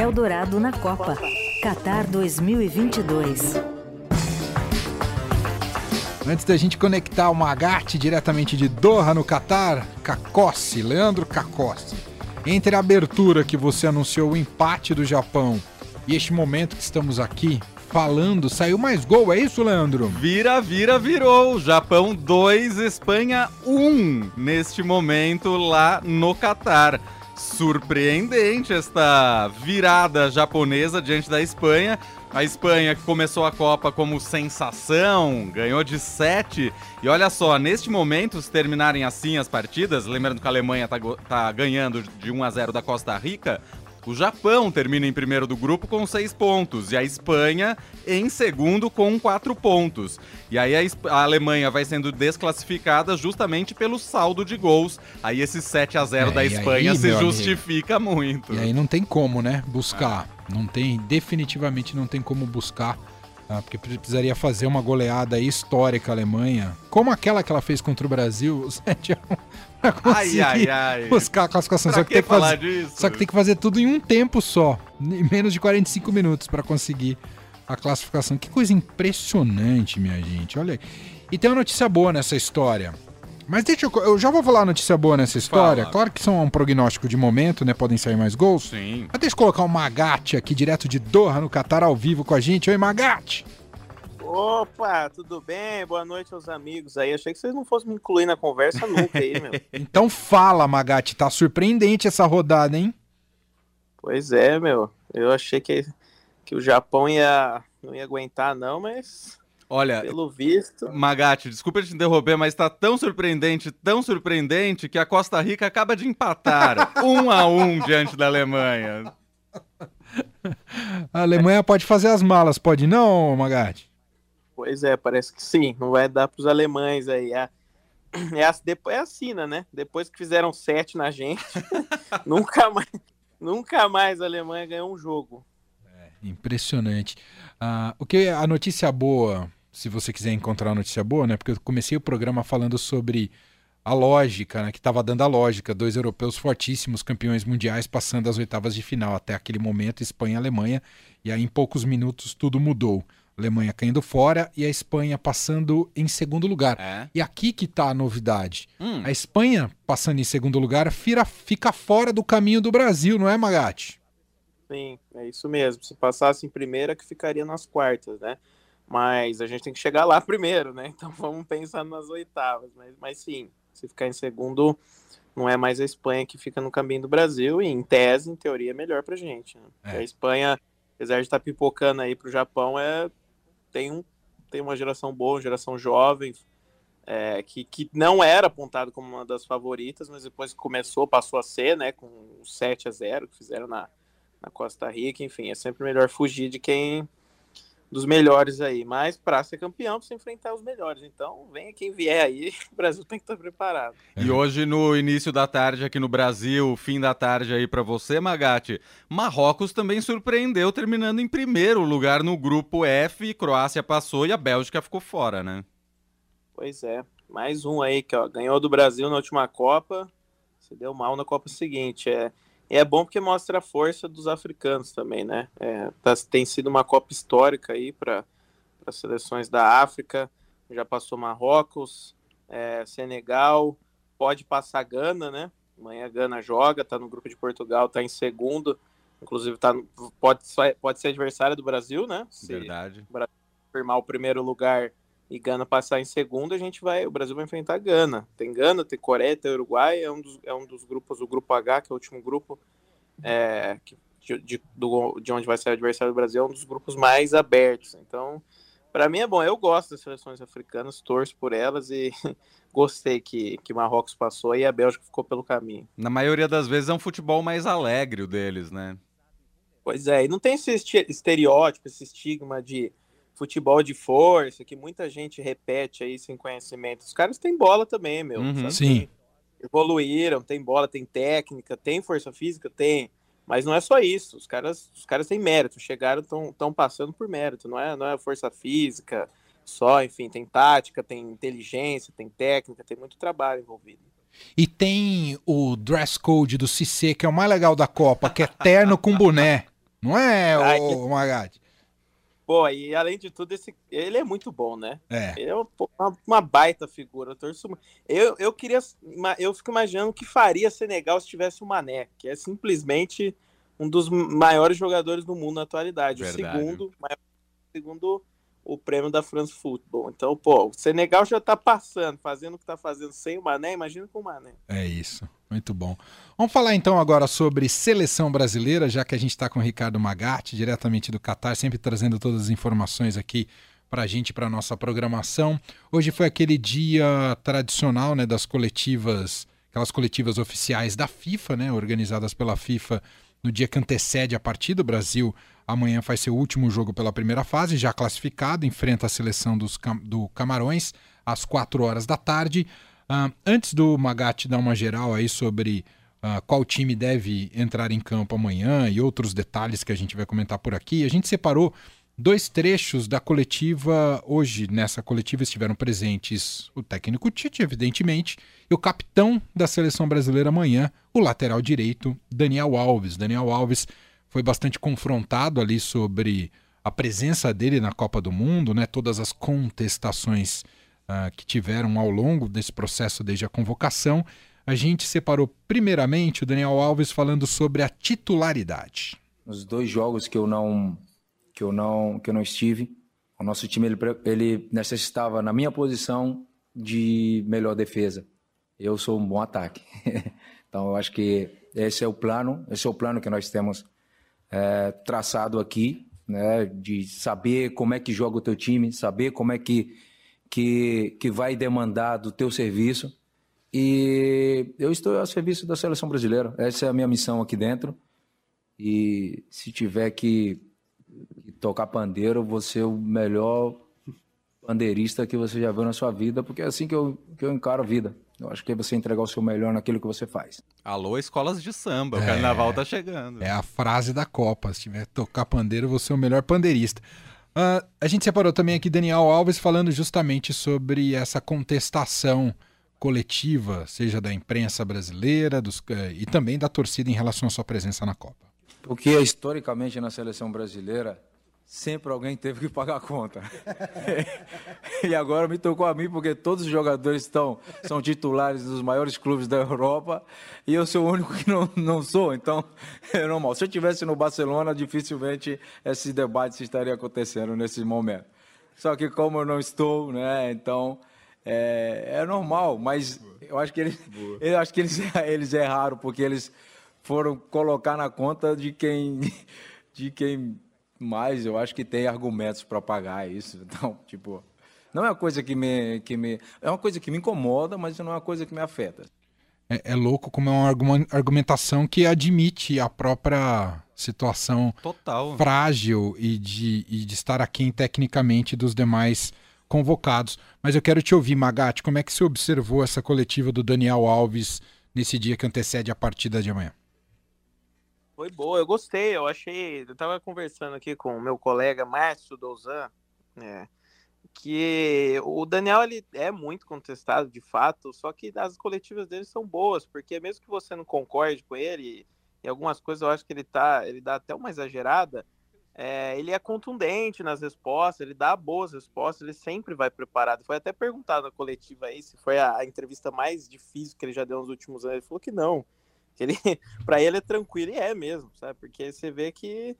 Eldorado na Copa. Qatar 2022. Antes da gente conectar o Magatti diretamente de Doha, no Catar, Cacossi, Leandro Cacossi. Entre a abertura que você anunciou o empate do Japão e este momento que estamos aqui falando, saiu mais gol, é isso, Leandro? Vira, vira, virou. Japão 2, Espanha 1 neste momento lá no Catar. Surpreendente esta virada japonesa diante da Espanha. A Espanha que começou a Copa como sensação, ganhou de 7. E olha só, neste momento, se terminarem assim as partidas, lembrando que a Alemanha está tá ganhando de 1 a 0 da Costa Rica, o Japão termina em primeiro do grupo com seis pontos e a Espanha em segundo com quatro pontos. E aí a, a, Alemanha vai sendo desclassificada justamente pelo saldo de gols. Aí esse 7 a 0 é, da Espanha aí, se justifica amigo. muito. E aí não tem como, né? Buscar. Não tem, definitivamente não tem como buscar. Tá? Porque precisaria fazer uma goleada histórica a Alemanha, como aquela que ela fez contra o Brasil, 7 a 1 pra conseguir ai, ai, ai. buscar a classificação. Só que, que, tem que fazer, só que tem que fazer tudo em um tempo só, em menos de 45 minutos para conseguir a classificação. Que coisa impressionante, minha gente. Olha aí. E tem uma notícia boa nessa história. Mas deixa eu. Eu já vou falar notícia boa nessa história. Fala. Claro que são um prognóstico de momento, né? Podem sair mais gols. Sim. Mas deixa eu colocar o Magate aqui direto de Doha, no Catar, ao vivo com a gente. Oi, Magate! Opa, tudo bem? Boa noite aos amigos aí. Achei que vocês não fossem me incluir na conversa nunca aí, meu. então fala, Magatti. Tá surpreendente essa rodada, hein? Pois é, meu. Eu achei que, que o Japão ia, não ia aguentar, não, mas. Olha, pelo visto. Magatti, desculpa te interromper, mas tá tão surpreendente, tão surpreendente, que a Costa Rica acaba de empatar um a um diante da Alemanha. A Alemanha pode fazer as malas, pode não, Magatti? Pois é, parece que sim. Não vai dar para os alemães aí. É, é, depois, é assim, né? Depois que fizeram sete na gente, nunca mais, nunca mais a Alemanha ganhou um jogo. É, impressionante. Ah, o que a notícia boa, se você quiser encontrar a notícia boa, né? Porque eu comecei o programa falando sobre a lógica, né, que estava dando a lógica, dois europeus fortíssimos, campeões mundiais, passando as oitavas de final até aquele momento, Espanha e Alemanha, e aí em poucos minutos tudo mudou. Alemanha caindo fora e a Espanha passando em segundo lugar. É. E aqui que está a novidade. Hum. A Espanha passando em segundo lugar fica, fica fora do caminho do Brasil, não é, Magatti? Sim, é isso mesmo. Se passasse em primeira, que ficaria nas quartas, né? Mas a gente tem que chegar lá primeiro, né? Então vamos pensar nas oitavas. Mas, mas sim, se ficar em segundo, não é mais a Espanha que fica no caminho do Brasil. E em tese, em teoria, é melhor pra gente. Né? É. A Espanha, apesar de estar tá pipocando aí pro Japão, é tem, um, tem uma geração boa, uma geração jovem, é, que, que não era apontado como uma das favoritas, mas depois começou, passou a ser, né, com 7 a 0 que fizeram na, na Costa Rica, enfim, é sempre melhor fugir de quem dos melhores aí, mas para ser campeão precisa enfrentar os melhores. Então, venha quem vier aí, o Brasil tem que estar preparado. E hoje no início da tarde aqui no Brasil, fim da tarde aí para você, Magatti, Marrocos também surpreendeu terminando em primeiro lugar no grupo F, Croácia passou e a Bélgica ficou fora, né? Pois é, mais um aí que ó, ganhou do Brasil na última Copa, se deu mal na Copa seguinte, é e é bom porque mostra a força dos africanos também, né? É, tá, tem sido uma Copa histórica aí para as seleções da África. Já passou Marrocos, é, Senegal, pode passar Gana, né? Amanhã Gana joga, tá no grupo de Portugal, tá em segundo. Inclusive tá, pode, pode ser adversário do Brasil, né? Se Verdade. O Brasil firmar o primeiro lugar e Gana passar em segundo, a gente vai, o Brasil vai enfrentar Gana. Tem Gana, tem Coreia, tem Uruguai, é um dos, é um dos grupos, o grupo H, que é o último grupo é, de, de, do, de onde vai ser o adversário do Brasil, é um dos grupos mais abertos. Então, para mim é bom. Eu gosto das seleções africanas, torço por elas e gostei que, que Marrocos passou e a Bélgica ficou pelo caminho. Na maioria das vezes é um futebol mais alegre o deles, né? Pois é, e não tem esse estereótipo, esse estigma de futebol de força, que muita gente repete aí sem conhecimento. Os caras têm bola também, meu. Uhum, sim. Evoluíram, tem bola, tem técnica, tem força física, tem. Mas não é só isso. Os caras, os caras têm mérito, chegaram, estão passando por mérito. Não é, não é força física só, enfim, tem tática, tem inteligência, tem técnica, tem muito trabalho envolvido. E tem o dress code do CC, que é o mais legal da Copa, que é terno com boné. Não é, Ai, o, o Magatti? Pô, e além de tudo, esse, ele é muito bom, né? É. Ele é uma, uma baita figura. Eu, torço, eu, eu queria. Eu fico imaginando o que faria Senegal se tivesse o Mané, que é simplesmente um dos maiores jogadores do mundo na atualidade. Verdade. O segundo, segundo o prêmio da France Football. Então, pô, o Senegal já tá passando, fazendo o que tá fazendo sem o Mané, imagina com o Mané. É isso, muito bom. Vamos falar então agora sobre seleção brasileira, já que a gente está com o Ricardo Magatti, diretamente do Catar, sempre trazendo todas as informações aqui para a gente, para nossa programação. Hoje foi aquele dia tradicional, né, das coletivas, aquelas coletivas oficiais da FIFA, né, organizadas pela FIFA no dia que antecede a partida. O Brasil amanhã faz seu último jogo pela primeira fase, já classificado, enfrenta a seleção dos, do Camarões às 4 horas da tarde. Uh, antes do Magatti dar uma geral aí sobre uh, qual time deve entrar em campo amanhã e outros detalhes que a gente vai comentar por aqui, a gente separou dois trechos da coletiva. Hoje, nessa coletiva, estiveram presentes o técnico Tite, evidentemente, e o capitão da seleção brasileira amanhã, o lateral direito, Daniel Alves. Daniel Alves foi bastante confrontado ali sobre a presença dele na Copa do Mundo, né? todas as contestações uh, que tiveram ao longo desse processo desde a convocação. A gente separou primeiramente o Daniel Alves falando sobre a titularidade. Os dois jogos que eu não que eu não que eu não estive. O nosso time ele, ele necessitava na minha posição de melhor defesa. Eu sou um bom ataque. então eu acho que esse é o plano, esse é o plano que nós temos é, traçado aqui, né? De saber como é que joga o teu time, saber como é que que que vai demandar do teu serviço. E eu estou a serviço da seleção brasileira. Essa é a minha missão aqui dentro. E se tiver que e tocar pandeiro, você é o melhor pandeirista que você já viu na sua vida, porque é assim que eu, que eu encaro a vida. Eu acho que é você entregar o seu melhor naquilo que você faz. Alô, escolas de samba, é, o carnaval tá chegando. É a frase da Copa. Se tiver tocar pandeiro, você é o melhor pandeirista. Uh, a gente separou também aqui Daniel Alves falando justamente sobre essa contestação coletiva, seja da imprensa brasileira dos, uh, e também da torcida em relação à sua presença na Copa. Porque historicamente na seleção brasileira sempre alguém teve que pagar a conta. e agora me tocou a mim porque todos os jogadores estão são titulares dos maiores clubes da Europa e eu sou o único que não, não sou, então é normal. Se eu tivesse no Barcelona, dificilmente esse debate estaria acontecendo nesse momento. Só que como eu não estou, né, então é, é normal, mas eu acho que eles, eu acho que eles, eles erraram porque eles foram colocar na conta de quem, de quem mais, eu acho que tem argumentos para pagar isso. Então, tipo, não é uma coisa que me, que me. É uma coisa que me incomoda, mas não é uma coisa que me afeta. É, é louco como é uma argumentação que admite a própria situação Total. frágil e de, e de estar aquém tecnicamente dos demais convocados. Mas eu quero te ouvir, Magatti, como é que você observou essa coletiva do Daniel Alves nesse dia que antecede a partida de amanhã? Foi boa, eu gostei, eu achei. Eu tava conversando aqui com o meu colega Márcio Douzan, né, que o Daniel ele é muito contestado de fato, só que as coletivas dele são boas, porque mesmo que você não concorde com ele, e algumas coisas eu acho que ele tá, ele dá até uma exagerada, é, ele é contundente nas respostas, ele dá boas respostas, ele sempre vai preparado. Foi até perguntado na coletiva aí se foi a, a entrevista mais difícil que ele já deu nos últimos anos. Ele falou que não ele, para ele é tranquilo e é mesmo, sabe? Porque você vê que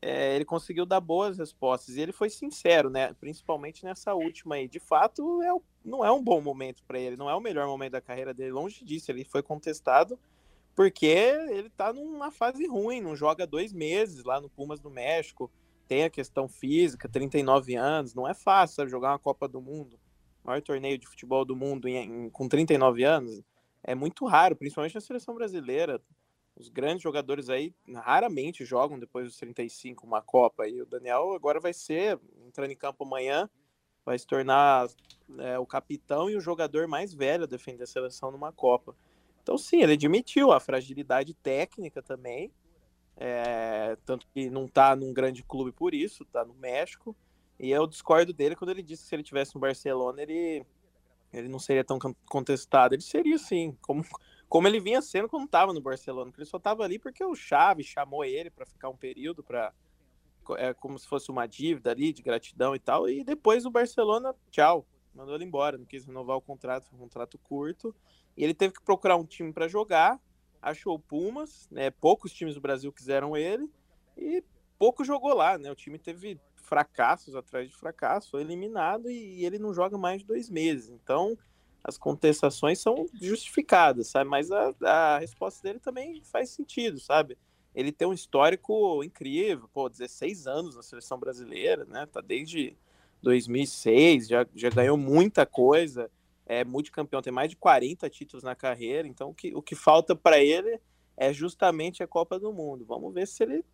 é, ele conseguiu dar boas respostas e ele foi sincero, né? Principalmente nessa última aí. De fato, é, não é um bom momento para ele, não é o melhor momento da carreira dele. Longe disso, ele foi contestado porque ele tá numa fase ruim, não joga dois meses lá no Pumas do México. Tem a questão física, 39 anos, não é fácil sabe, jogar uma Copa do Mundo, maior torneio de futebol do mundo em, em, com 39 anos é muito raro, principalmente na seleção brasileira. Os grandes jogadores aí raramente jogam depois dos 35 uma Copa. E o Daniel agora vai ser, entrando em campo amanhã, vai se tornar é, o capitão e o jogador mais velho a defender a seleção numa Copa. Então, sim, ele admitiu a fragilidade técnica também. É, tanto que não está num grande clube por isso, está no México. E eu discordo dele quando ele disse que se ele tivesse no Barcelona, ele ele não seria tão contestado. Ele seria sim, como, como ele vinha sendo quando estava no Barcelona, que ele só estava ali porque o Xavi chamou ele para ficar um período para é como se fosse uma dívida ali de gratidão e tal, e depois o Barcelona, tchau, mandou ele embora, não quis renovar o contrato, foi um contrato curto, e ele teve que procurar um time para jogar, achou o Pumas, né, poucos times do Brasil quiseram ele, e pouco jogou lá, né, o time teve fracassos atrás de fracasso, foi eliminado e ele não joga mais de dois meses, então as contestações são justificadas, sabe? Mas a, a resposta dele também faz sentido, sabe? Ele tem um histórico incrível, pô, 16 anos na seleção brasileira, né? Tá desde 2006, já, já ganhou muita coisa, é multicampeão, tem mais de 40 títulos na carreira, então o que, o que falta para ele é justamente a Copa do Mundo. Vamos ver se ele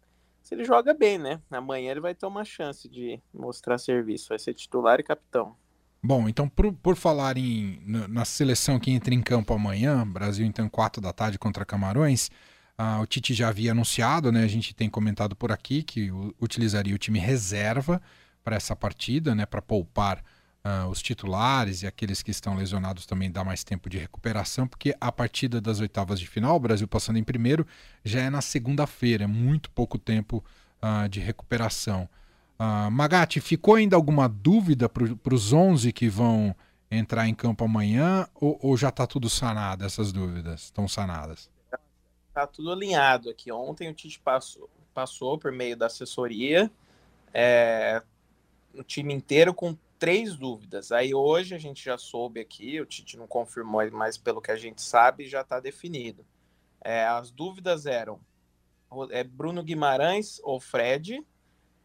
se ele joga bem, né? Amanhã ele vai ter uma chance de mostrar serviço, vai ser titular e capitão. Bom, então por, por falar em, na seleção que entra em campo amanhã, Brasil então 4 da tarde contra Camarões, uh, o Tite já havia anunciado, né? A gente tem comentado por aqui que utilizaria o time reserva para essa partida, né? Para poupar uh, os titulares e aqueles que estão lesionados também dar mais tempo de recuperação, porque a partida das oitavas de final, o Brasil passando em primeiro, já é na segunda-feira, é muito pouco tempo uh, de recuperação. Uh, Magatti, ficou ainda alguma dúvida para os 11 que vão entrar em campo amanhã ou, ou já está tudo sanado, essas dúvidas? Estão sanadas? Está tudo alinhado aqui. Ontem o Tite passou, passou por meio da assessoria é, o time inteiro com três dúvidas. Aí hoje a gente já soube aqui, o Tite não confirmou, mas pelo que a gente sabe já está definido. É, as dúvidas eram é Bruno Guimarães ou Fred,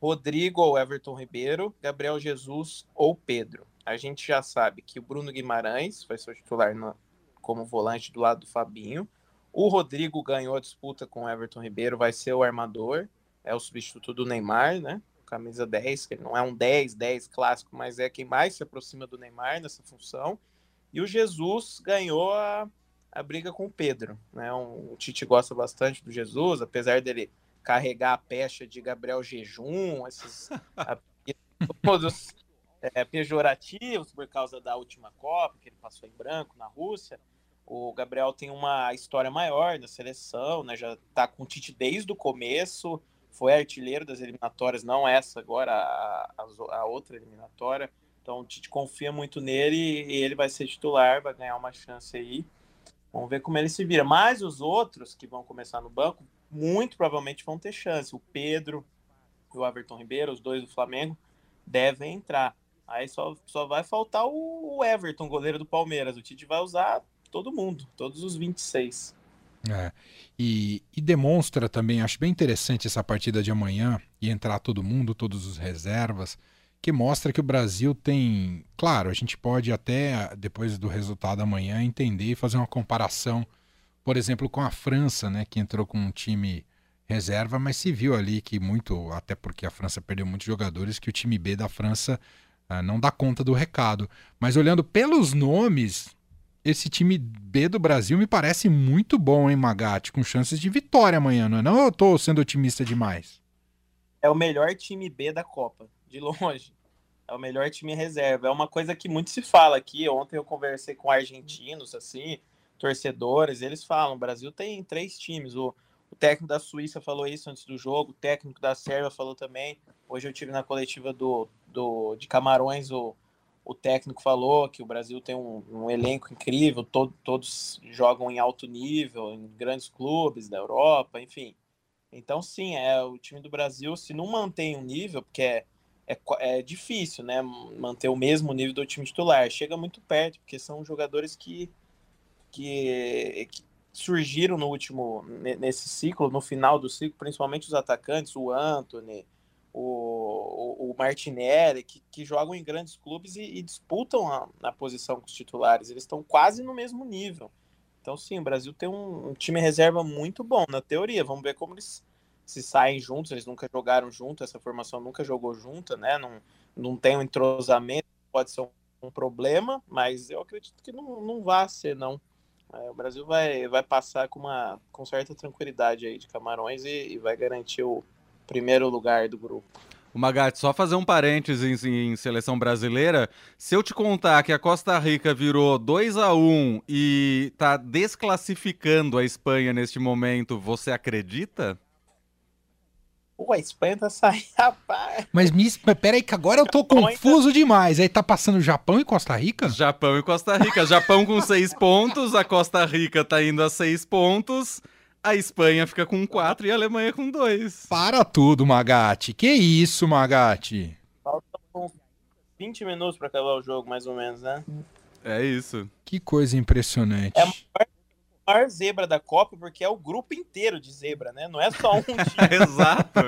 Rodrigo ou Everton Ribeiro, Gabriel Jesus ou Pedro. A gente já sabe que o Bruno Guimarães vai ser o titular no, como volante do lado do Fabinho. O Rodrigo ganhou a disputa com o Everton Ribeiro, vai ser o armador, é o substituto do Neymar, né? Camisa 10, que ele não é um 10, 10 clássico, mas é quem mais se aproxima do Neymar nessa função. E o Jesus ganhou a, a briga com o Pedro, né? Um, o Tite gosta bastante do Jesus, apesar dele carregar a pecha de Gabriel Jejum, esses todos é, pejorativos por causa da última Copa, que ele passou em branco na Rússia. O Gabriel tem uma história maior na seleção, né? Já está com o Tite desde o começo, foi artilheiro das eliminatórias, não essa agora, a, a, outra eliminatória. Então o Tite confia muito nele e ele vai ser titular, vai ganhar uma chance aí. Vamos ver como ele se vira. Mas os outros que vão começar no banco muito provavelmente vão ter chance. O Pedro e o Everton Ribeiro, os dois do Flamengo, devem entrar. Aí só, só vai faltar o Everton, goleiro do Palmeiras. O Tite vai usar todo mundo, todos os 26. É, e, e demonstra também, acho bem interessante essa partida de amanhã e entrar todo mundo, todos os reservas, que mostra que o Brasil tem. Claro, a gente pode até, depois do resultado amanhã, entender e fazer uma comparação por exemplo, com a França, né, que entrou com um time reserva, mas se viu ali que muito, até porque a França perdeu muitos jogadores, que o time B da França ah, não dá conta do recado. Mas olhando pelos nomes, esse time B do Brasil me parece muito bom, hein, Magatti? Com chances de vitória amanhã, não é? Não eu tô sendo otimista demais. É o melhor time B da Copa, de longe. É o melhor time reserva. É uma coisa que muito se fala aqui. Ontem eu conversei com argentinos, assim, torcedores, eles falam, o Brasil tem três times, o, o técnico da Suíça falou isso antes do jogo, o técnico da Sérvia falou também, hoje eu tive na coletiva do, do, de Camarões, o, o técnico falou que o Brasil tem um, um elenco incrível, todo, todos jogam em alto nível, em grandes clubes da Europa, enfim. Então, sim, é o time do Brasil, se não mantém um nível, porque é, é, é difícil, né, manter o mesmo nível do time titular, chega muito perto, porque são jogadores que que, que surgiram no último nesse ciclo, no final do ciclo, principalmente os atacantes, o Anthony, o, o, Martinelli, que, que, jogam em grandes clubes e, e disputam a, a, posição com os titulares. Eles estão quase no mesmo nível. Então, sim, o Brasil tem um, um, time reserva muito bom, na teoria. Vamos ver como eles se saem juntos. Eles nunca jogaram junto, essa formação nunca jogou junta, né? Não, não tem um entrosamento, pode ser um, um problema, mas eu acredito que não, não vai ser, não. É, o Brasil vai, vai passar com uma com certa tranquilidade aí de Camarões e, e vai garantir o primeiro lugar do grupo. O Magatti, só fazer um parênteses em, em, seleção brasileira. Se eu te contar que a Costa Rica virou 2 a 1 e tá desclassificando a Espanha neste momento, você acredita? Pô, a Espanha tá saindo, rapaz. Mas me, peraí, que agora eu tô confuso demais. Aí tá passando Japão e Costa Rica? Japão e Costa Rica. Japão com seis pontos, a Costa Rica tá indo a seis pontos. A Espanha fica com 4 e a Alemanha com 2. Para tudo, Magatti. Que isso, Magatti? Faltam 20 minutos para acabar o jogo, mais ou menos, né? É isso. Que coisa impressionante. É a maior, a maior zebra da Copa, porque é o grupo inteiro de zebra, né? Não é só um time. Exato.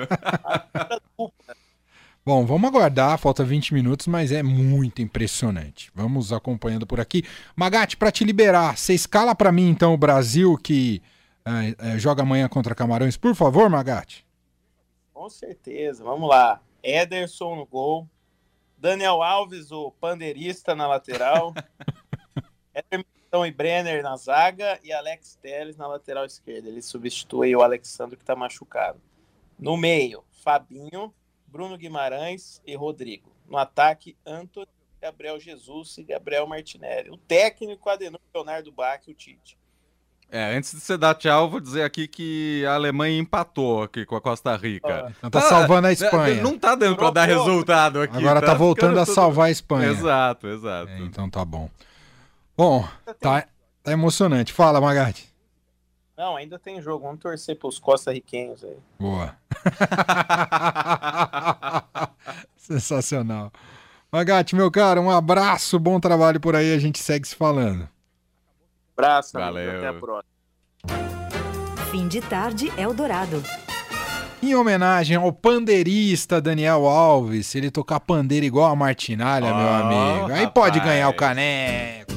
Bom, vamos aguardar, falta 20 minutos, mas é muito impressionante. Vamos acompanhando por aqui. Magatti, para te liberar, você escala para mim então o Brasil que é, é, joga amanhã contra Camarões, por favor, Magatti. Com certeza, vamos lá. Ederson no gol, Daniel Alves, o pandeirista na lateral, Emerson e Brenner na zaga e Alex Telles na lateral esquerda. Ele substitui o Alexandre que está machucado. No meio, Fabinho, Bruno Guimarães e Rodrigo. No ataque, Antônio, Gabriel Jesus e Gabriel Martinelli. O técnico Adenor Leonardo Bach, o Tite. É, antes de você dar tchau, vou dizer aqui que a Alemanha empatou aqui com a Costa Rica. Então tá ah, salvando a Espanha. Não tá dando para dar resultado aqui. Agora tá, tá voltando a salvar a Espanha. Exato, exato. É, então tá bom. Bom, tá, tá emocionante. Fala, Magatti. Não, ainda tem jogo. Vamos torcer pros costarriquenhos aí. Boa. Sensacional. Magatti, meu cara, um abraço, bom trabalho por aí. A gente segue se falando. Abraço, Valeu. até a próxima. Fim de tarde Eldorado. Em homenagem ao pandeirista Daniel Alves, se ele tocar pandeiro igual a Martinalha, oh, meu amigo, aí rapaz. pode ganhar o caneco.